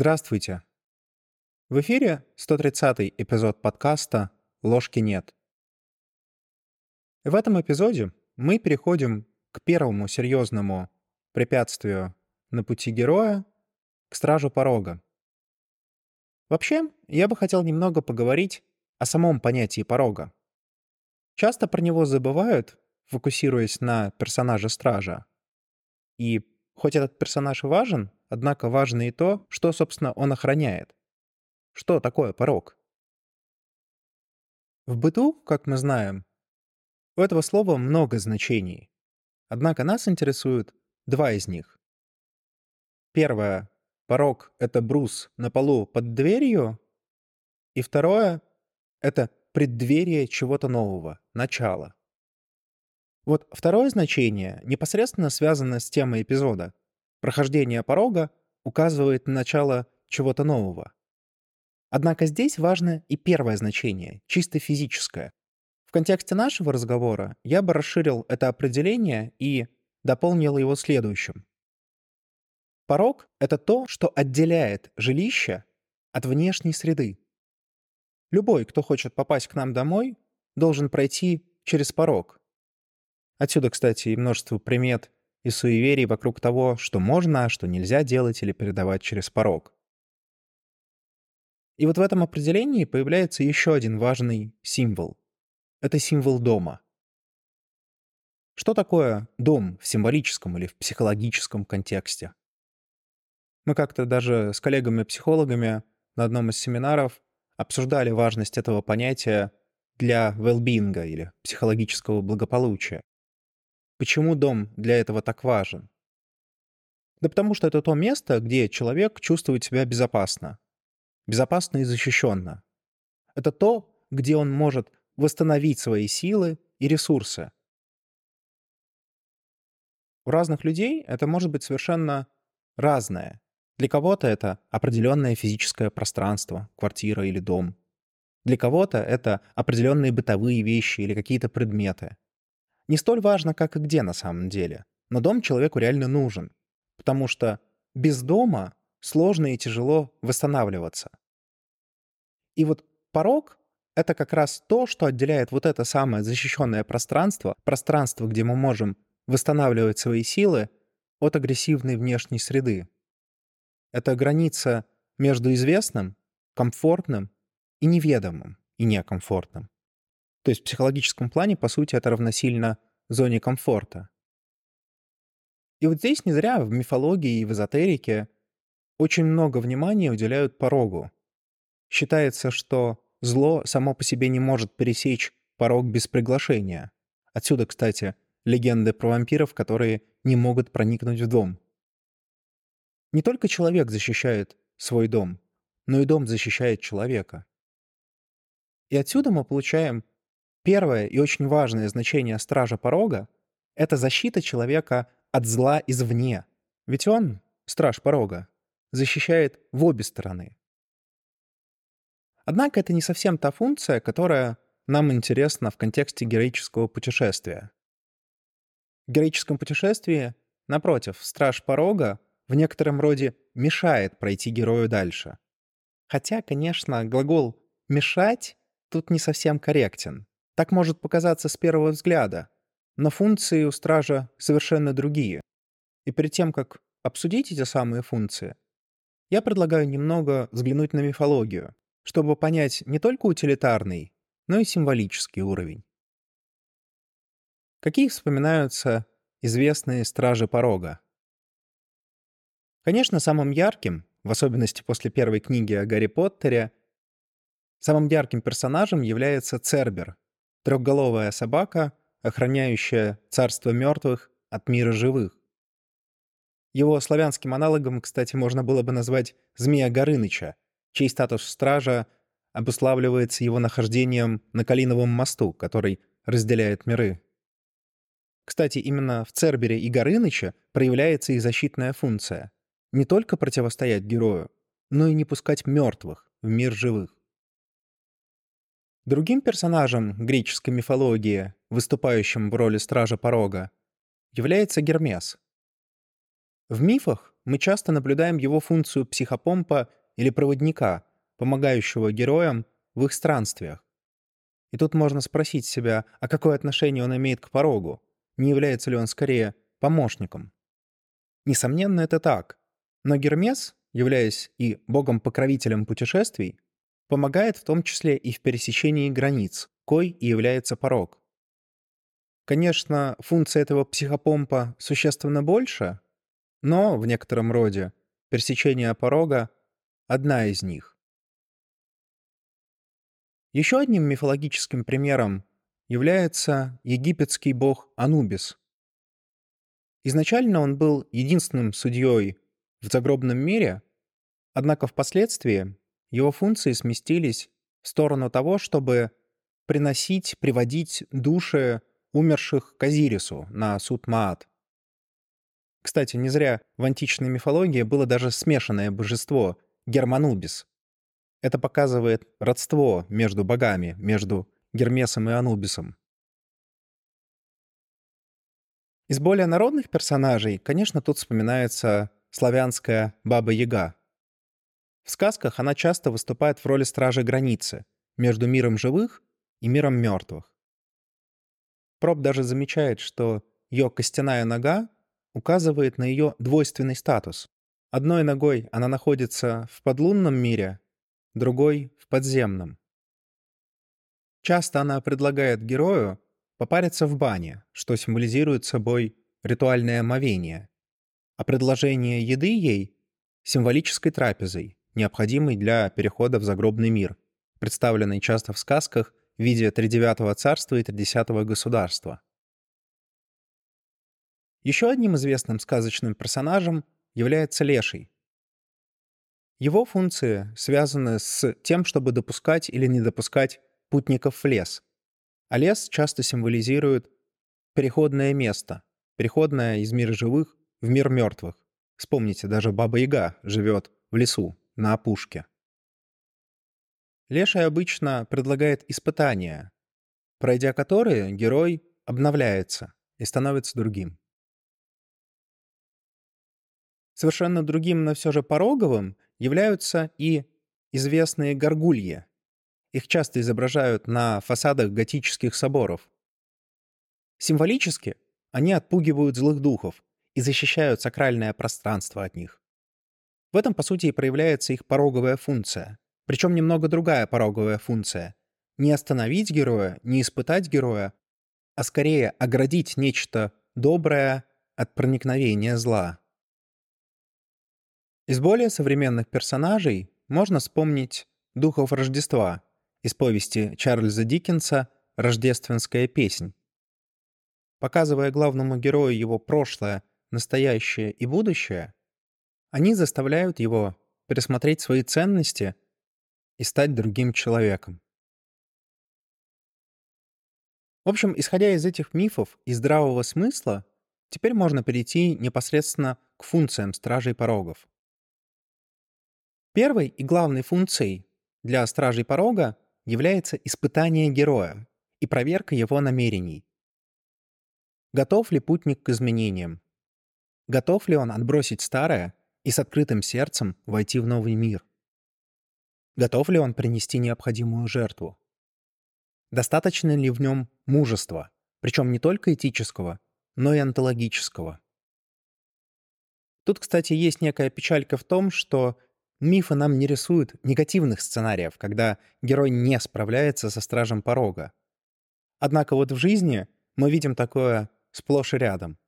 Здравствуйте. В эфире 130-й эпизод подкаста «Ложки нет». В этом эпизоде мы переходим к первому серьезному препятствию на пути героя — к стражу порога. Вообще, я бы хотел немного поговорить о самом понятии порога. Часто про него забывают, фокусируясь на персонаже стража. И хоть этот персонаж важен, однако важно и то, что, собственно, он охраняет. Что такое порог? В быту, как мы знаем, у этого слова много значений. Однако нас интересуют два из них. Первое. Порог — это брус на полу под дверью. И второе — это преддверие чего-то нового, начала. Вот второе значение непосредственно связано с темой эпизода. Прохождение порога указывает на начало чего-то нового. Однако здесь важно и первое значение, чисто физическое. В контексте нашего разговора я бы расширил это определение и дополнил его следующим. Порог — это то, что отделяет жилище от внешней среды. Любой, кто хочет попасть к нам домой, должен пройти через порог. Отсюда, кстати, и множество примет и суеверий вокруг того, что можно, а что нельзя делать или передавать через порог. И вот в этом определении появляется еще один важный символ. Это символ дома. Что такое дом в символическом или в психологическом контексте? Мы как-то даже с коллегами-психологами на одном из семинаров обсуждали важность этого понятия для well или психологического благополучия. Почему дом для этого так важен? Да потому что это то место, где человек чувствует себя безопасно. Безопасно и защищенно. Это то, где он может восстановить свои силы и ресурсы. У разных людей это может быть совершенно разное. Для кого-то это определенное физическое пространство, квартира или дом. Для кого-то это определенные бытовые вещи или какие-то предметы. Не столь важно, как и где на самом деле, но дом человеку реально нужен, потому что без дома сложно и тяжело восстанавливаться. И вот порог — это как раз то, что отделяет вот это самое защищенное пространство, пространство, где мы можем восстанавливать свои силы, от агрессивной внешней среды. Это граница между известным, комфортным и неведомым, и некомфортным. То есть в психологическом плане, по сути, это равносильно зоне комфорта. И вот здесь не зря в мифологии и в эзотерике очень много внимания уделяют порогу. Считается, что зло само по себе не может пересечь порог без приглашения. Отсюда, кстати, легенды про вампиров, которые не могут проникнуть в дом. Не только человек защищает свой дом, но и дом защищает человека. И отсюда мы получаем Первое и очень важное значение стража порога — это защита человека от зла извне. Ведь он, страж порога, защищает в обе стороны. Однако это не совсем та функция, которая нам интересна в контексте героического путешествия. В героическом путешествии, напротив, страж порога в некотором роде мешает пройти герою дальше. Хотя, конечно, глагол «мешать» тут не совсем корректен. Так может показаться с первого взгляда, но функции у стража совершенно другие. И перед тем, как обсудить эти самые функции, я предлагаю немного взглянуть на мифологию, чтобы понять не только утилитарный, но и символический уровень. Какие вспоминаются известные стражи порога? Конечно, самым ярким, в особенности после первой книги о Гарри Поттере, самым ярким персонажем является Цербер, Трехголовая собака, охраняющая царство мертвых от мира живых. Его славянским аналогом, кстати, можно было бы назвать Змея Горыныча, чей статус стража обуславливается его нахождением на Калиновом мосту, который разделяет миры. Кстати, именно в Цербере и Горыныча проявляется и защитная функция. Не только противостоять герою, но и не пускать мертвых в мир живых. Другим персонажем греческой мифологии, выступающим в роли стража порога, является Гермес. В мифах мы часто наблюдаем его функцию психопомпа или проводника, помогающего героям в их странствиях. И тут можно спросить себя, а какое отношение он имеет к порогу? Не является ли он скорее помощником? Несомненно, это так. Но Гермес, являясь и богом-покровителем путешествий, помогает в том числе и в пересечении границ, кой и является порог. Конечно, функция этого психопомпа существенно больше, но в некотором роде пересечение порога — одна из них. Еще одним мифологическим примером является египетский бог Анубис. Изначально он был единственным судьей в загробном мире, однако впоследствии его функции сместились в сторону того, чтобы приносить, приводить души умерших к Азирису на суд Маат. Кстати, не зря в античной мифологии было даже смешанное божество — Германубис. Это показывает родство между богами, между Гермесом и Анубисом. Из более народных персонажей, конечно, тут вспоминается славянская Баба-Яга. В сказках она часто выступает в роли стражи границы между миром живых и миром мертвых. Проб даже замечает, что ее костяная нога указывает на ее двойственный статус. Одной ногой она находится в подлунном мире, другой — в подземном. Часто она предлагает герою попариться в бане, что символизирует собой ритуальное омовение, а предложение еды ей — символической трапезой, необходимой для перехода в загробный мир, представленной часто в сказках в виде тридевятого царства и тридесятого государства. Еще одним известным сказочным персонажем является Леший. Его функции связаны с тем, чтобы допускать или не допускать путников в лес. А лес часто символизирует переходное место, переходное из мира живых в мир мертвых. Вспомните, даже Баба-Яга живет в лесу, на опушке. Леший обычно предлагает испытания, пройдя которые герой обновляется и становится другим. Совершенно другим, но все же пороговым являются и известные горгульи. Их часто изображают на фасадах готических соборов. Символически они отпугивают злых духов и защищают сакральное пространство от них. В этом, по сути, и проявляется их пороговая функция. Причем немного другая пороговая функция. Не остановить героя, не испытать героя, а скорее оградить нечто доброе от проникновения зла. Из более современных персонажей можно вспомнить «Духов Рождества» из повести Чарльза Диккенса «Рождественская песнь». Показывая главному герою его прошлое, настоящее и будущее, они заставляют его пересмотреть свои ценности и стать другим человеком. В общем, исходя из этих мифов и здравого смысла, теперь можно перейти непосредственно к функциям стражей порогов. Первой и главной функцией для стражей порога является испытание героя и проверка его намерений. Готов ли путник к изменениям? Готов ли он отбросить старое и с открытым сердцем войти в новый мир? Готов ли он принести необходимую жертву? Достаточно ли в нем мужества, причем не только этического, но и онтологического? Тут, кстати, есть некая печалька в том, что Мифы нам не рисуют негативных сценариев, когда герой не справляется со стражем порога. Однако вот в жизни мы видим такое сплошь и рядом.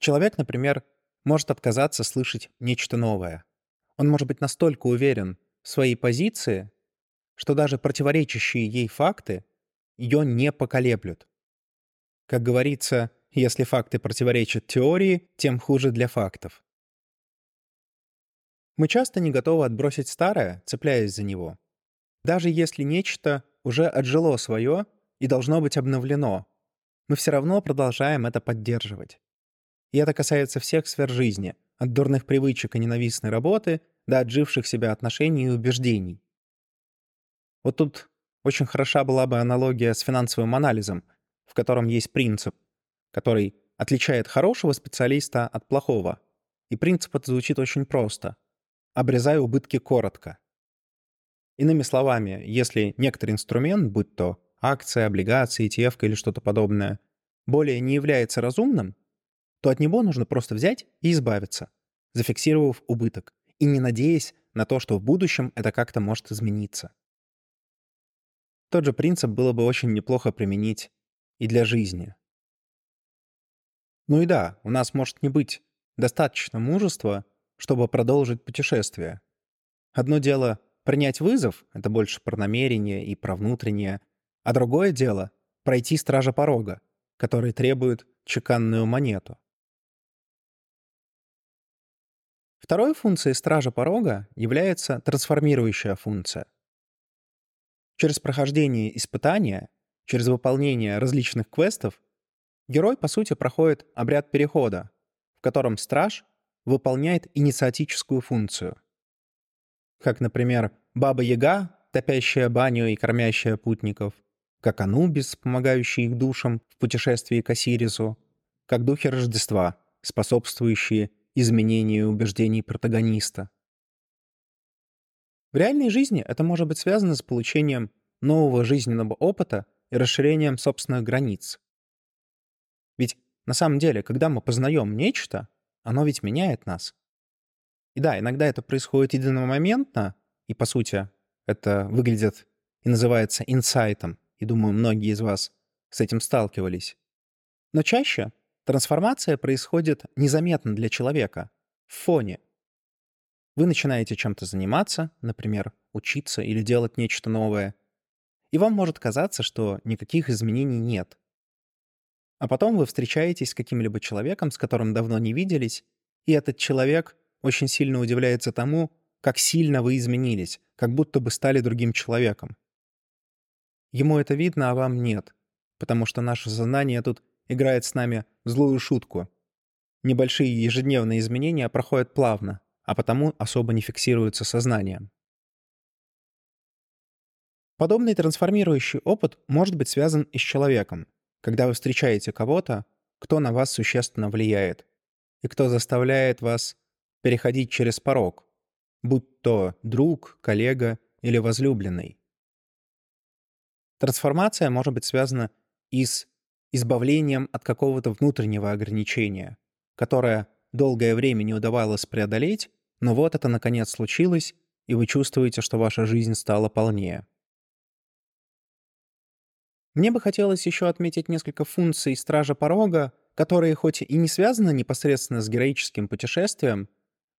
Человек, например, может отказаться слышать нечто новое. Он может быть настолько уверен в своей позиции, что даже противоречащие ей факты ее не поколеблют. Как говорится, если факты противоречат теории, тем хуже для фактов. Мы часто не готовы отбросить старое, цепляясь за него. Даже если нечто уже отжило свое и должно быть обновлено, мы все равно продолжаем это поддерживать. И это касается всех сфер жизни, от дурных привычек и ненавистной работы до отживших себя отношений и убеждений. Вот тут очень хороша была бы аналогия с финансовым анализом, в котором есть принцип, который отличает хорошего специалиста от плохого, И принцип этот звучит очень просто. Обрезай убытки коротко. Иными словами, если некоторый инструмент, будь то акция, облигации, ETF или что-то подобное, более не является разумным, то от него нужно просто взять и избавиться, зафиксировав убыток, и не надеясь на то, что в будущем это как-то может измениться. Тот же принцип было бы очень неплохо применить и для жизни. Ну и да, у нас может не быть достаточно мужества, чтобы продолжить путешествие. Одно дело — принять вызов, это больше про намерение и про внутреннее, а другое дело — пройти стража порога, который требует чеканную монету. Второй функцией стража порога является трансформирующая функция. Через прохождение испытания, через выполнение различных квестов, герой, по сути, проходит обряд перехода, в котором страж выполняет инициатическую функцию. Как, например, Баба-Яга, топящая баню и кормящая путников, как Анубис, помогающий их душам в путешествии к Осирису, как духи Рождества, способствующие изменению убеждений протагониста. В реальной жизни это может быть связано с получением нового жизненного опыта и расширением собственных границ. Ведь на самом деле, когда мы познаем нечто, оно ведь меняет нас. И да, иногда это происходит единомоментно, и по сути это выглядит и называется инсайтом, и думаю, многие из вас с этим сталкивались. Но чаще трансформация происходит незаметно для человека, в фоне, вы начинаете чем-то заниматься, например, учиться или делать нечто новое, и вам может казаться, что никаких изменений нет. А потом вы встречаетесь с каким-либо человеком, с которым давно не виделись, и этот человек очень сильно удивляется тому, как сильно вы изменились, как будто бы стали другим человеком. Ему это видно, а вам нет, потому что наше сознание тут играет с нами злую шутку. Небольшие ежедневные изменения проходят плавно, а потому особо не фиксируются сознанием. Подобный трансформирующий опыт может быть связан и с человеком, когда вы встречаете кого-то, кто на вас существенно влияет, и кто заставляет вас переходить через порог, будь то друг, коллега или возлюбленный. Трансформация может быть связана и с избавлением от какого-то внутреннего ограничения, которое долгое время не удавалось преодолеть, но вот это наконец случилось, и вы чувствуете, что ваша жизнь стала полнее. Мне бы хотелось еще отметить несколько функций Стража Порога, которые хоть и не связаны непосредственно с героическим путешествием,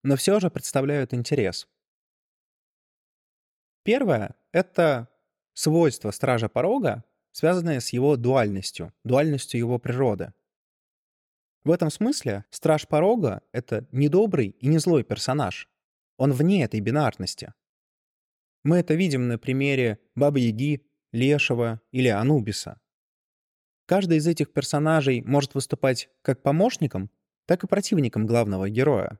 но все же представляют интерес. Первое — это свойство Стража Порога, связанное с его дуальностью, дуальностью его природы. В этом смысле Страж Порога — это не добрый и не злой персонаж. Он вне этой бинарности. Мы это видим на примере Бабы-Яги, Лешего или Анубиса. Каждый из этих персонажей может выступать как помощником, так и противником главного героя.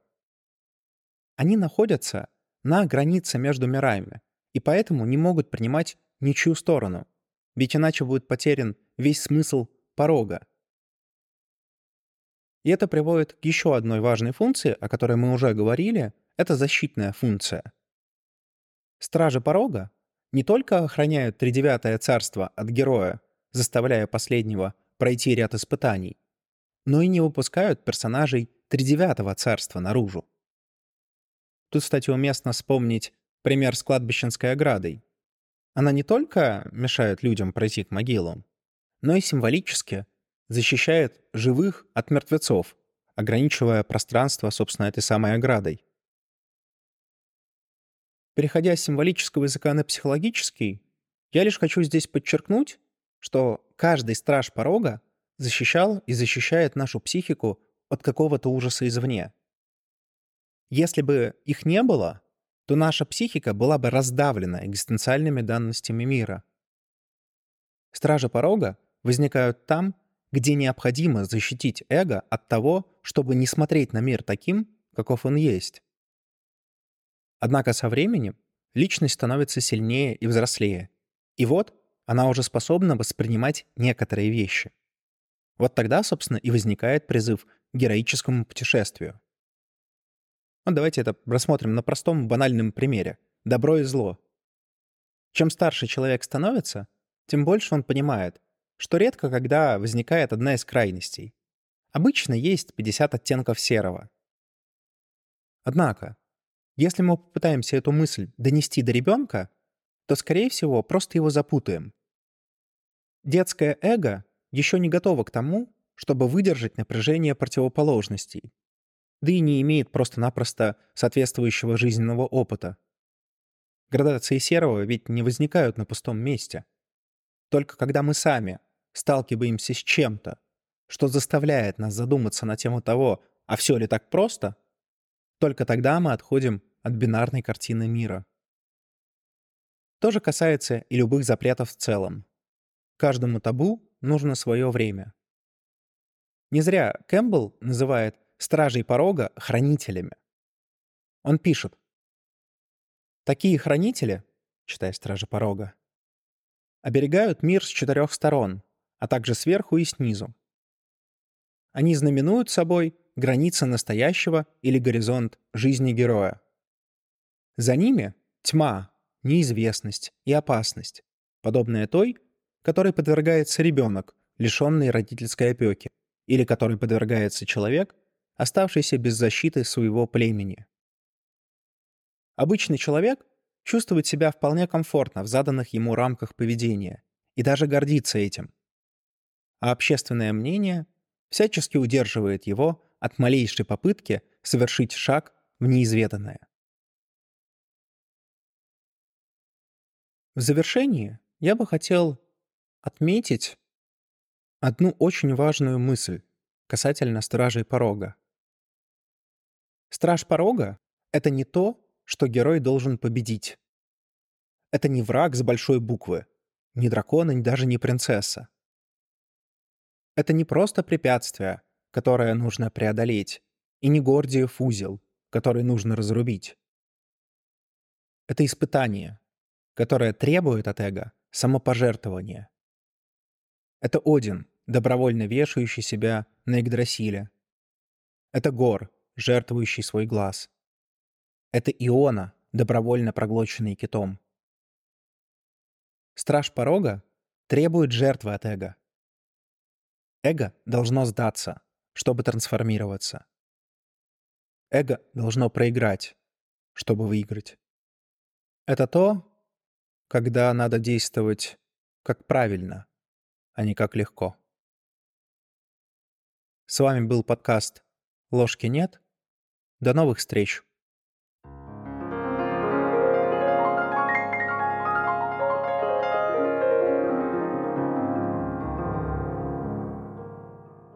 Они находятся на границе между мирами, и поэтому не могут принимать ничью сторону, ведь иначе будет потерян весь смысл порога, и это приводит к еще одной важной функции, о которой мы уже говорили, это защитная функция. Стражи порога не только охраняют тридевятое царство от героя, заставляя последнего пройти ряд испытаний, но и не выпускают персонажей тридевятого царства наружу. Тут, кстати, уместно вспомнить пример с кладбищенской оградой. Она не только мешает людям пройти к могилам, но и символически защищает живых от мертвецов, ограничивая пространство, собственно, этой самой оградой. Переходя с символического языка на психологический, я лишь хочу здесь подчеркнуть, что каждый страж порога защищал и защищает нашу психику от какого-то ужаса извне. Если бы их не было, то наша психика была бы раздавлена экзистенциальными данностями мира. Стражи порога возникают там, где необходимо защитить эго от того, чтобы не смотреть на мир таким, каков он есть. Однако со временем личность становится сильнее и взрослее. И вот она уже способна воспринимать некоторые вещи. Вот тогда, собственно, и возникает призыв к героическому путешествию. Вот давайте это рассмотрим на простом банальном примере. Добро и зло. Чем старше человек становится, тем больше он понимает, что редко когда возникает одна из крайностей. Обычно есть 50 оттенков серого. Однако, если мы попытаемся эту мысль донести до ребенка, то, скорее всего, просто его запутаем. Детское эго еще не готово к тому, чтобы выдержать напряжение противоположностей, да и не имеет просто-напросто соответствующего жизненного опыта. Градации серого ведь не возникают на пустом месте. Только когда мы сами сталкиваемся с чем-то, что заставляет нас задуматься на тему того, а все ли так просто, только тогда мы отходим от бинарной картины мира. То же касается и любых запретов в целом. Каждому табу нужно свое время. Не зря Кэмпбелл называет стражей порога хранителями. Он пишет. Такие хранители, читая стражи порога, оберегают мир с четырех сторон, а также сверху и снизу. Они знаменуют собой границы настоящего или горизонт жизни героя. За ними тьма, неизвестность и опасность, подобная той, которой подвергается ребенок, лишенный родительской опеки, или которой подвергается человек, оставшийся без защиты своего племени. Обычный человек чувствует себя вполне комфортно в заданных ему рамках поведения и даже гордится этим. А общественное мнение всячески удерживает его от малейшей попытки совершить шаг в неизведанное. В завершении я бы хотел отметить одну очень важную мысль касательно стражей порога. Страж порога — это не то, что герой должен победить. Это не враг с большой буквы, ни дракона, ни даже не принцесса. Это не просто препятствие, которое нужно преодолеть, и не Гордиев узел, который нужно разрубить. Это испытание, которое требует от эго самопожертвования. Это Один, добровольно вешающий себя на Игдрасиле. Это Гор, жертвующий свой глаз. Это Иона, добровольно проглоченный китом. Страж порога требует жертвы от эго. Эго должно сдаться, чтобы трансформироваться. Эго должно проиграть, чтобы выиграть. Это то, когда надо действовать как правильно, а не как легко. С вами был подкаст «Ложки нет». До новых встреч!